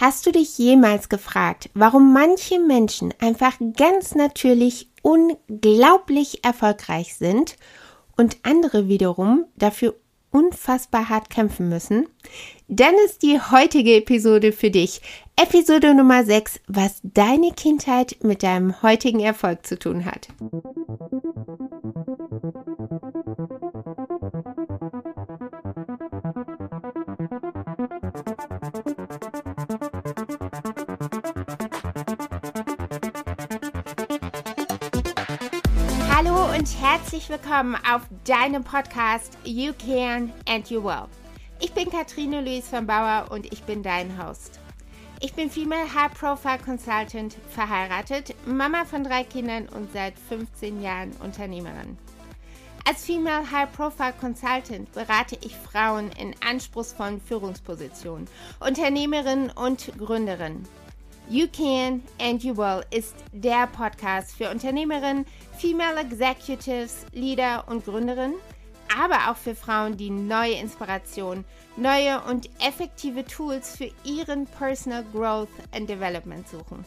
Hast du dich jemals gefragt, warum manche Menschen einfach ganz natürlich unglaublich erfolgreich sind und andere wiederum dafür unfassbar hart kämpfen müssen? Dann ist die heutige Episode für dich. Episode Nummer 6, was deine Kindheit mit deinem heutigen Erfolg zu tun hat. Hallo und herzlich willkommen auf deinem Podcast You Can and You Will. Ich bin Katrine Luis von Bauer und ich bin dein Host. Ich bin Female High Profile Consultant, verheiratet, Mama von drei Kindern und seit 15 Jahren Unternehmerin. Als Female High Profile Consultant berate ich Frauen in anspruchsvollen Führungspositionen, Unternehmerinnen und Gründerinnen. You Can and You Will ist der Podcast für Unternehmerinnen, Female Executives, Leader und Gründerinnen, aber auch für Frauen, die neue Inspiration, neue und effektive Tools für ihren Personal Growth and Development suchen.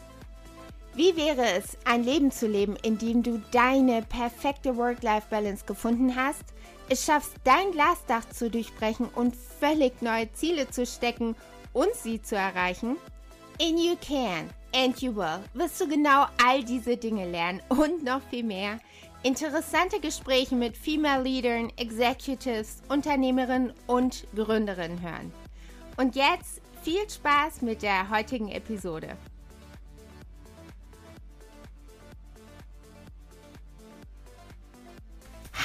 Wie wäre es, ein Leben zu leben, in dem du deine perfekte Work-Life-Balance gefunden hast, es schaffst, dein Glasdach zu durchbrechen und völlig neue Ziele zu stecken und sie zu erreichen? In You Can and You Will wirst du genau all diese Dinge lernen und noch viel mehr. Interessante Gespräche mit Female Leadern, Executives, Unternehmerinnen und Gründerinnen hören. Und jetzt viel Spaß mit der heutigen Episode.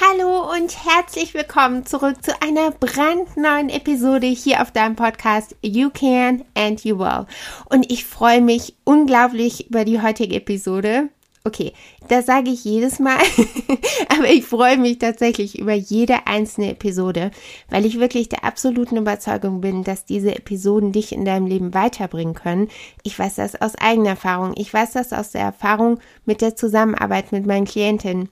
Hallo und herzlich willkommen zurück zu einer brandneuen Episode hier auf deinem Podcast You Can and You Will. Und ich freue mich unglaublich über die heutige Episode. Okay, das sage ich jedes Mal, aber ich freue mich tatsächlich über jede einzelne Episode, weil ich wirklich der absoluten Überzeugung bin, dass diese Episoden dich in deinem Leben weiterbringen können. Ich weiß das aus eigener Erfahrung. Ich weiß das aus der Erfahrung mit der Zusammenarbeit mit meinen Klientinnen.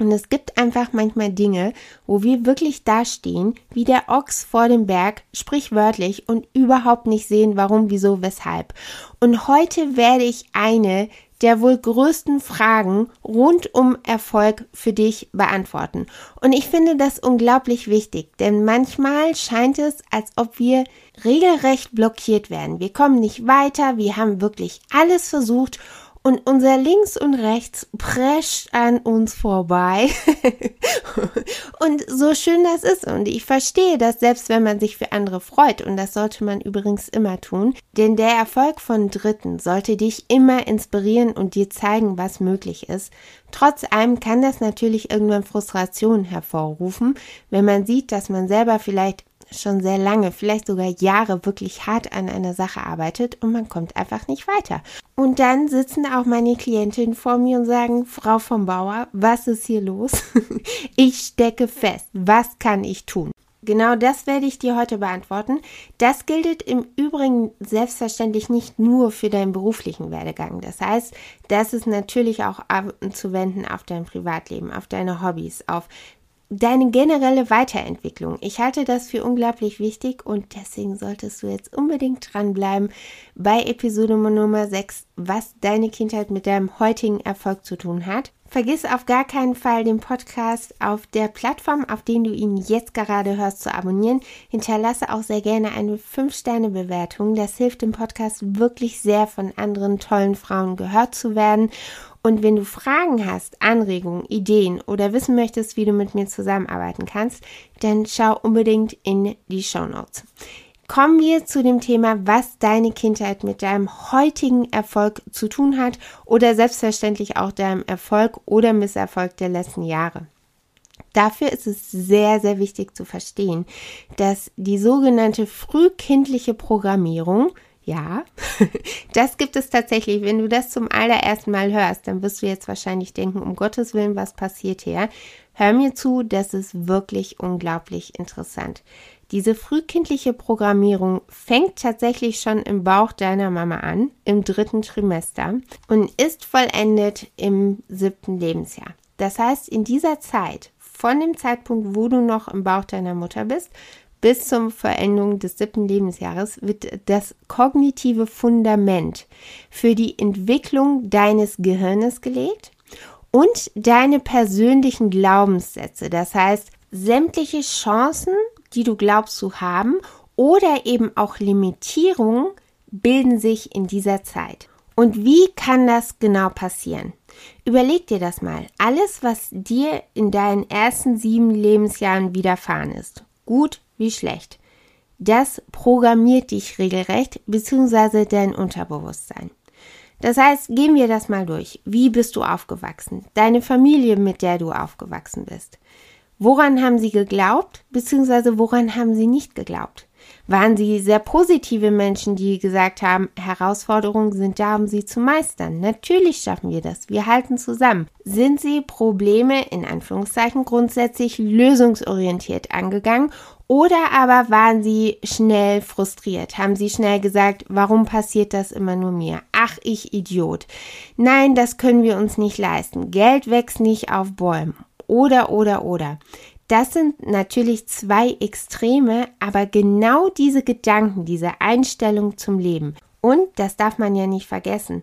Und es gibt einfach manchmal Dinge, wo wir wirklich dastehen, wie der Ochs vor dem Berg, sprichwörtlich, und überhaupt nicht sehen, warum, wieso, weshalb. Und heute werde ich eine der wohl größten Fragen rund um Erfolg für dich beantworten. Und ich finde das unglaublich wichtig, denn manchmal scheint es, als ob wir regelrecht blockiert werden. Wir kommen nicht weiter, wir haben wirklich alles versucht und unser Links und Rechts prescht an uns vorbei. und so schön das ist und ich verstehe das selbst, wenn man sich für andere freut und das sollte man übrigens immer tun, denn der Erfolg von Dritten sollte dich immer inspirieren und dir zeigen, was möglich ist. Trotz allem kann das natürlich irgendwann Frustration hervorrufen, wenn man sieht, dass man selber vielleicht schon sehr lange, vielleicht sogar Jahre wirklich hart an einer Sache arbeitet und man kommt einfach nicht weiter. Und dann sitzen auch meine Klientinnen vor mir und sagen, Frau vom Bauer, was ist hier los? ich stecke fest. Was kann ich tun? Genau das werde ich dir heute beantworten. Das gilt im Übrigen selbstverständlich nicht nur für deinen beruflichen Werdegang. Das heißt, das ist natürlich auch anzuwenden auf dein Privatleben, auf deine Hobbys, auf deine generelle Weiterentwicklung. Ich halte das für unglaublich wichtig und deswegen solltest du jetzt unbedingt dranbleiben bei Episode Nummer 6, was deine Kindheit mit deinem heutigen Erfolg zu tun hat. Vergiss auf gar keinen Fall den Podcast auf der Plattform, auf den du ihn jetzt gerade hörst, zu abonnieren. Hinterlasse auch sehr gerne eine 5-Sterne-Bewertung. Das hilft dem Podcast wirklich sehr, von anderen tollen Frauen gehört zu werden. Und wenn du Fragen hast, Anregungen, Ideen oder wissen möchtest, wie du mit mir zusammenarbeiten kannst, dann schau unbedingt in die Show Notes. Kommen wir zu dem Thema, was deine Kindheit mit deinem heutigen Erfolg zu tun hat oder selbstverständlich auch deinem Erfolg oder Misserfolg der letzten Jahre. Dafür ist es sehr, sehr wichtig zu verstehen, dass die sogenannte frühkindliche Programmierung ja, das gibt es tatsächlich. Wenn du das zum allerersten Mal hörst, dann wirst du jetzt wahrscheinlich denken, um Gottes Willen, was passiert hier? Hör mir zu, das ist wirklich unglaublich interessant. Diese frühkindliche Programmierung fängt tatsächlich schon im Bauch deiner Mama an, im dritten Trimester und ist vollendet im siebten Lebensjahr. Das heißt, in dieser Zeit, von dem Zeitpunkt, wo du noch im Bauch deiner Mutter bist, bis zur Verendung des siebten Lebensjahres wird das kognitive Fundament für die Entwicklung deines Gehirnes gelegt und deine persönlichen Glaubenssätze. Das heißt, sämtliche Chancen, die du glaubst zu haben oder eben auch Limitierungen bilden sich in dieser Zeit. Und wie kann das genau passieren? Überleg dir das mal. Alles, was dir in deinen ersten sieben Lebensjahren widerfahren ist, gut wie schlecht, das programmiert dich regelrecht bzw. dein Unterbewusstsein. Das heißt, gehen wir das mal durch. Wie bist du aufgewachsen? Deine Familie, mit der du aufgewachsen bist. Woran haben sie geglaubt, bzw. woran haben sie nicht geglaubt? waren sie sehr positive Menschen, die gesagt haben, Herausforderungen sind da, um sie zu meistern. Natürlich schaffen wir das. Wir halten zusammen. Sind sie Probleme in Anführungszeichen grundsätzlich lösungsorientiert angegangen oder aber waren sie schnell frustriert? Haben sie schnell gesagt, warum passiert das immer nur mir? Ach, ich Idiot. Nein, das können wir uns nicht leisten. Geld wächst nicht auf Bäumen. Oder, oder, oder. Das sind natürlich zwei Extreme, aber genau diese Gedanken, diese Einstellung zum Leben. Und, das darf man ja nicht vergessen,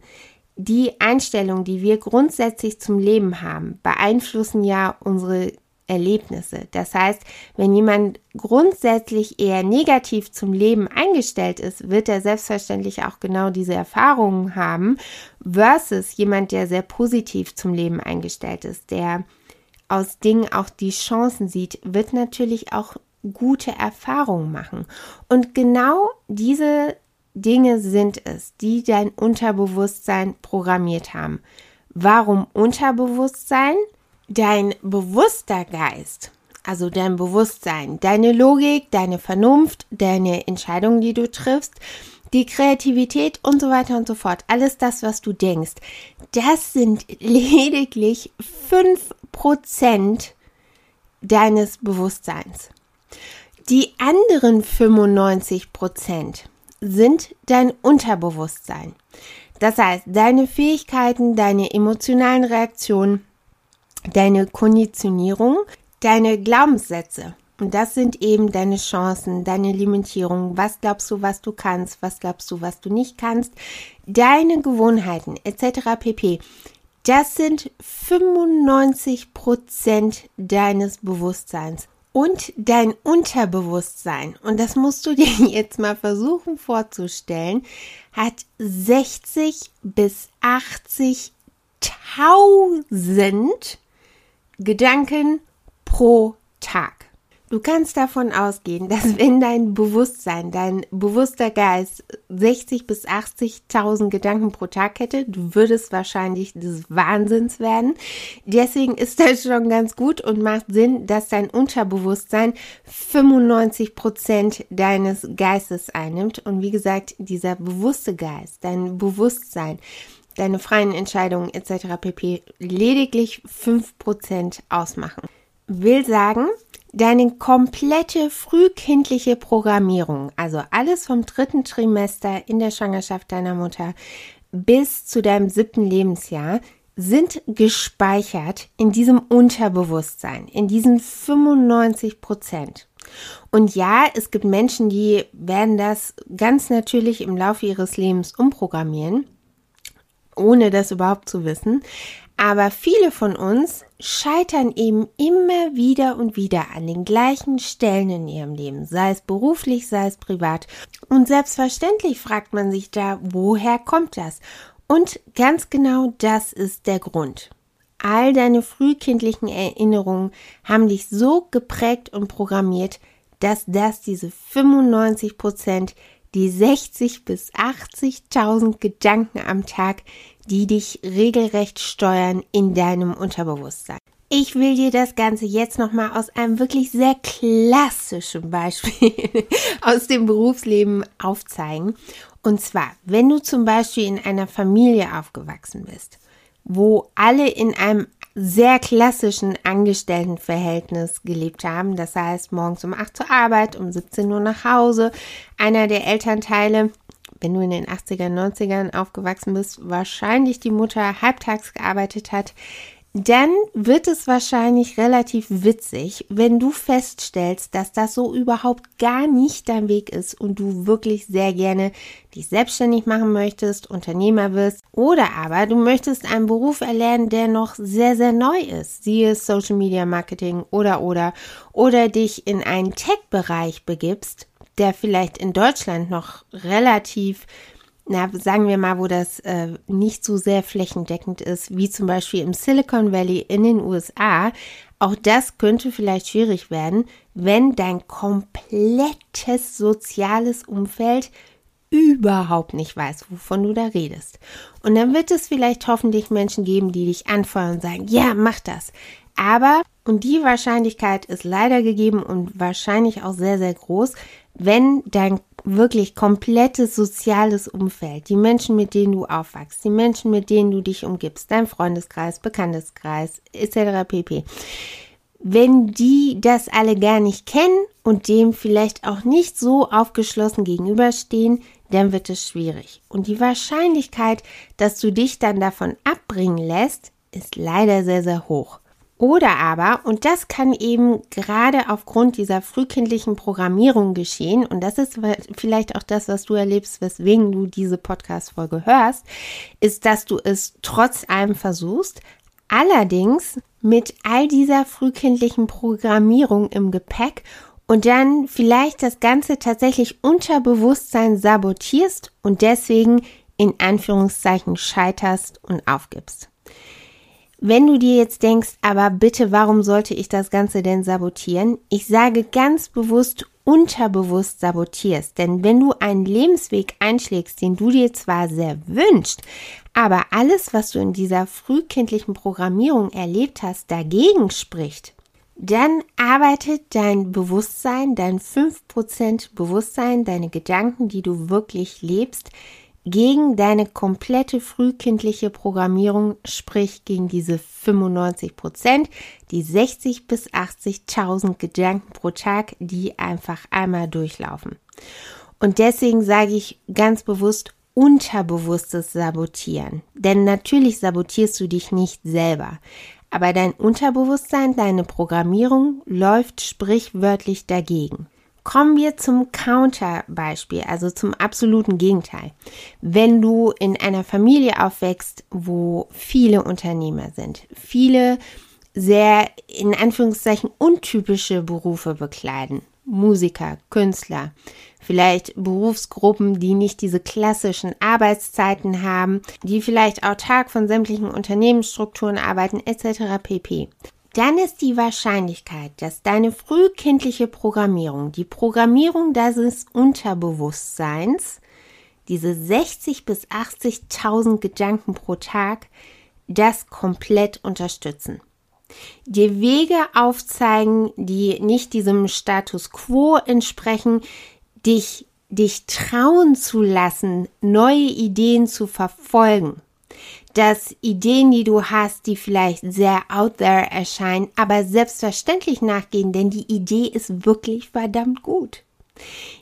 die Einstellung, die wir grundsätzlich zum Leben haben, beeinflussen ja unsere Erlebnisse. Das heißt, wenn jemand grundsätzlich eher negativ zum Leben eingestellt ist, wird er selbstverständlich auch genau diese Erfahrungen haben, versus jemand, der sehr positiv zum Leben eingestellt ist, der aus Dingen auch die Chancen sieht, wird natürlich auch gute Erfahrungen machen. Und genau diese Dinge sind es, die dein Unterbewusstsein programmiert haben. Warum Unterbewusstsein? Dein bewusster Geist, also dein Bewusstsein, deine Logik, deine Vernunft, deine Entscheidungen, die du triffst, die Kreativität und so weiter und so fort, alles das, was du denkst, das sind lediglich 5% deines Bewusstseins. Die anderen 95% sind dein Unterbewusstsein. Das heißt, deine Fähigkeiten, deine emotionalen Reaktionen, deine Konditionierung, deine Glaubenssätze. Und das sind eben deine Chancen, deine Limitierungen. Was glaubst du, was du kannst? Was glaubst du, was du nicht kannst? Deine Gewohnheiten etc. pp. Das sind 95 Prozent deines Bewusstseins und dein Unterbewusstsein. Und das musst du dir jetzt mal versuchen vorzustellen, hat 60 bis 80.000 Gedanken pro Tag. Du kannst davon ausgehen, dass wenn dein Bewusstsein, dein bewusster Geist 60 bis 80.000 Gedanken pro Tag hätte, du würdest wahrscheinlich des Wahnsinns werden. Deswegen ist das schon ganz gut und macht Sinn, dass dein Unterbewusstsein 95 Prozent deines Geistes einnimmt. Und wie gesagt, dieser bewusste Geist, dein Bewusstsein, deine freien Entscheidungen etc. pp. lediglich 5% ausmachen. Will sagen, deine komplette frühkindliche Programmierung, also alles vom dritten Trimester in der Schwangerschaft deiner Mutter bis zu deinem siebten Lebensjahr, sind gespeichert in diesem Unterbewusstsein, in diesen 95 Prozent. Und ja, es gibt Menschen, die werden das ganz natürlich im Laufe ihres Lebens umprogrammieren, ohne das überhaupt zu wissen. Aber viele von uns scheitern eben immer wieder und wieder an den gleichen Stellen in ihrem Leben, sei es beruflich, sei es privat. Und selbstverständlich fragt man sich da, woher kommt das? Und ganz genau das ist der Grund. All deine frühkindlichen Erinnerungen haben dich so geprägt und programmiert, dass das diese 95 Prozent, die 60 bis 80.000 Gedanken am Tag, die dich regelrecht steuern in deinem Unterbewusstsein. Ich will dir das Ganze jetzt nochmal aus einem wirklich sehr klassischen Beispiel aus dem Berufsleben aufzeigen. Und zwar, wenn du zum Beispiel in einer Familie aufgewachsen bist, wo alle in einem sehr klassischen Angestelltenverhältnis gelebt haben. Das heißt, morgens um 8 zur Arbeit, um 17 Uhr nach Hause. Einer der Elternteile wenn du in den 80er, 90ern aufgewachsen bist, wahrscheinlich die Mutter halbtags gearbeitet hat, dann wird es wahrscheinlich relativ witzig, wenn du feststellst, dass das so überhaupt gar nicht dein Weg ist und du wirklich sehr gerne dich selbstständig machen möchtest, Unternehmer wirst oder aber du möchtest einen Beruf erlernen, der noch sehr, sehr neu ist, siehe Social Media Marketing oder oder. Oder dich in einen Tech-Bereich begibst, der vielleicht in Deutschland noch relativ na, sagen wir mal, wo das äh, nicht so sehr flächendeckend ist, wie zum Beispiel im Silicon Valley in den USA, auch das könnte vielleicht schwierig werden, wenn dein komplettes soziales Umfeld überhaupt nicht weiß, wovon du da redest. Und dann wird es vielleicht hoffentlich Menschen geben, die dich anfeuern und sagen, ja, mach das. Aber, und die Wahrscheinlichkeit ist leider gegeben und wahrscheinlich auch sehr, sehr groß, wenn dein wirklich komplettes soziales Umfeld, die Menschen, mit denen du aufwachst, die Menschen, mit denen du dich umgibst, dein Freundeskreis, Bekannteskreis, etc. pp. Wenn die das alle gar nicht kennen und dem vielleicht auch nicht so aufgeschlossen gegenüberstehen, dann wird es schwierig. Und die Wahrscheinlichkeit, dass du dich dann davon abbringen lässt, ist leider sehr, sehr hoch. Oder aber, und das kann eben gerade aufgrund dieser frühkindlichen Programmierung geschehen, und das ist vielleicht auch das, was du erlebst, weswegen du diese Podcast-Folge hörst, ist, dass du es trotz allem versuchst, allerdings mit all dieser frühkindlichen Programmierung im Gepäck und dann vielleicht das Ganze tatsächlich unter Bewusstsein sabotierst und deswegen in Anführungszeichen scheiterst und aufgibst. Wenn du dir jetzt denkst, aber bitte, warum sollte ich das Ganze denn sabotieren? Ich sage ganz bewusst unterbewusst sabotierst. Denn wenn du einen Lebensweg einschlägst, den du dir zwar sehr wünschst, aber alles, was du in dieser frühkindlichen Programmierung erlebt hast, dagegen spricht, dann arbeitet dein Bewusstsein, dein 5% Bewusstsein, deine Gedanken, die du wirklich lebst, gegen deine komplette frühkindliche Programmierung, sprich gegen diese 95 Prozent, die 60 bis 80.000 Gedanken pro Tag, die einfach einmal durchlaufen. Und deswegen sage ich ganz bewusst unterbewusstes Sabotieren. Denn natürlich sabotierst du dich nicht selber. Aber dein Unterbewusstsein, deine Programmierung läuft sprichwörtlich dagegen. Kommen wir zum Counterbeispiel, also zum absoluten Gegenteil. Wenn du in einer Familie aufwächst, wo viele Unternehmer sind, viele sehr in Anführungszeichen untypische Berufe bekleiden, Musiker, Künstler, vielleicht Berufsgruppen, die nicht diese klassischen Arbeitszeiten haben, die vielleicht autark von sämtlichen Unternehmensstrukturen arbeiten, etc. pp dann ist die Wahrscheinlichkeit, dass deine frühkindliche Programmierung, die Programmierung deines Unterbewusstseins, diese 60 bis 80.000 Gedanken pro Tag, das komplett unterstützen. Dir Wege aufzeigen, die nicht diesem Status quo entsprechen, dich, dich trauen zu lassen, neue Ideen zu verfolgen dass Ideen, die du hast, die vielleicht sehr out there erscheinen, aber selbstverständlich nachgehen, denn die Idee ist wirklich verdammt gut.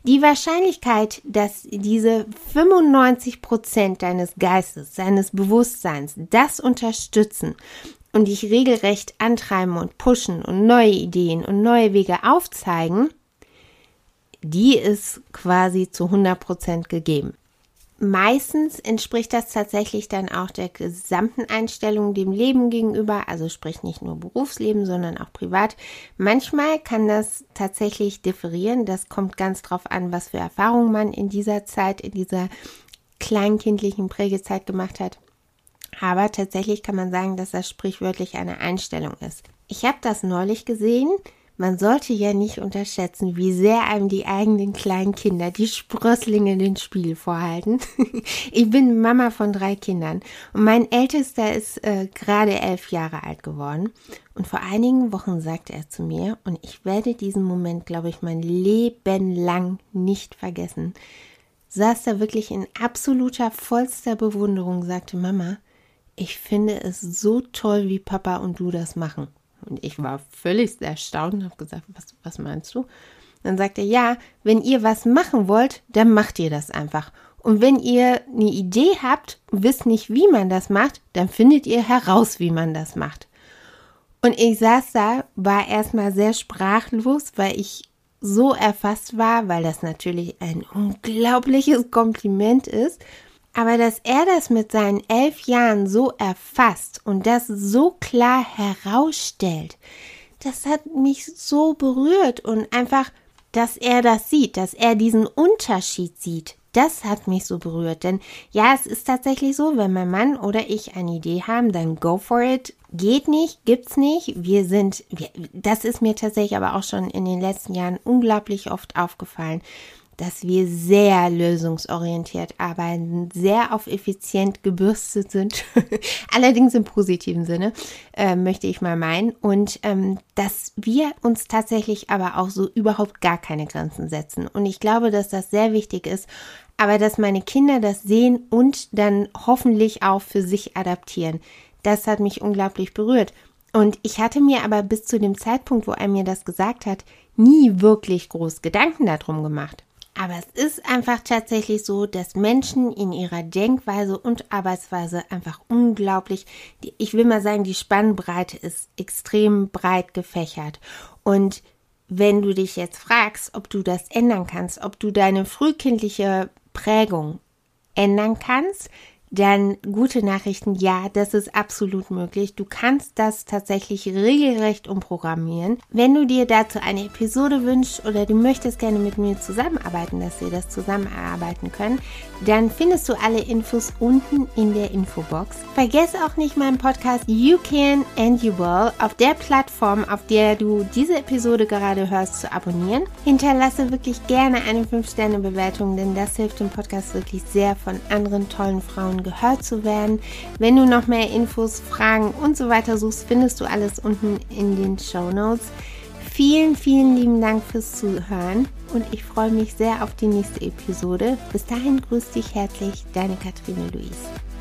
Die Wahrscheinlichkeit, dass diese 95 Prozent deines Geistes, deines Bewusstseins das unterstützen und dich regelrecht antreiben und pushen und neue Ideen und neue Wege aufzeigen, die ist quasi zu 100 Prozent gegeben. Meistens entspricht das tatsächlich dann auch der gesamten Einstellung dem Leben gegenüber, also sprich nicht nur Berufsleben, sondern auch privat. Manchmal kann das tatsächlich differieren. Das kommt ganz drauf an, was für Erfahrungen man in dieser Zeit, in dieser kleinkindlichen Prägezeit gemacht hat. Aber tatsächlich kann man sagen, dass das sprichwörtlich eine Einstellung ist. Ich habe das neulich gesehen man sollte ja nicht unterschätzen, wie sehr einem die eigenen kleinen Kinder, die Sprösslinge, den Spiel vorhalten. ich bin Mama von drei Kindern und mein Ältester ist äh, gerade elf Jahre alt geworden. Und vor einigen Wochen sagte er zu mir, und ich werde diesen Moment, glaube ich, mein Leben lang nicht vergessen, saß da wirklich in absoluter vollster Bewunderung, sagte Mama, ich finde es so toll, wie Papa und du das machen. Und ich war völlig erstaunt und habe gesagt, was, was meinst du? Dann sagt er, ja, wenn ihr was machen wollt, dann macht ihr das einfach. Und wenn ihr eine Idee habt und wisst nicht, wie man das macht, dann findet ihr heraus, wie man das macht. Und ich saß da, war erstmal sehr sprachlos, weil ich so erfasst war, weil das natürlich ein unglaubliches Kompliment ist. Aber dass er das mit seinen elf Jahren so erfasst und das so klar herausstellt, das hat mich so berührt und einfach, dass er das sieht, dass er diesen Unterschied sieht. Das hat mich so berührt, denn ja, es ist tatsächlich so, wenn mein Mann oder ich eine Idee haben, dann go for it. Geht nicht, gibt's nicht. Wir sind, wir, das ist mir tatsächlich aber auch schon in den letzten Jahren unglaublich oft aufgefallen dass wir sehr lösungsorientiert arbeiten, sehr auf effizient gebürstet sind, allerdings im positiven Sinne, äh, möchte ich mal meinen, und ähm, dass wir uns tatsächlich aber auch so überhaupt gar keine Grenzen setzen. Und ich glaube, dass das sehr wichtig ist, aber dass meine Kinder das sehen und dann hoffentlich auch für sich adaptieren. Das hat mich unglaublich berührt. Und ich hatte mir aber bis zu dem Zeitpunkt, wo er mir das gesagt hat, nie wirklich groß Gedanken darum gemacht. Aber es ist einfach tatsächlich so, dass Menschen in ihrer Denkweise und Arbeitsweise einfach unglaublich, ich will mal sagen, die Spannbreite ist extrem breit gefächert. Und wenn du dich jetzt fragst, ob du das ändern kannst, ob du deine frühkindliche Prägung ändern kannst, dann gute Nachrichten, ja, das ist absolut möglich. Du kannst das tatsächlich regelrecht umprogrammieren. Wenn du dir dazu eine Episode wünschst oder du möchtest gerne mit mir zusammenarbeiten, dass wir das zusammenarbeiten können, dann findest du alle Infos unten in der Infobox. Vergiss auch nicht meinen Podcast You Can and You Will auf der Plattform, auf der du diese Episode gerade hörst, zu abonnieren. Hinterlasse wirklich gerne eine 5-Sterne-Bewertung, denn das hilft dem Podcast wirklich sehr von anderen tollen Frauen gehört zu werden. Wenn du noch mehr Infos, Fragen und so weiter suchst, findest du alles unten in den Show Notes. Vielen, vielen lieben Dank fürs Zuhören und ich freue mich sehr auf die nächste Episode. Bis dahin grüßt dich herzlich, deine Kathrine Luise.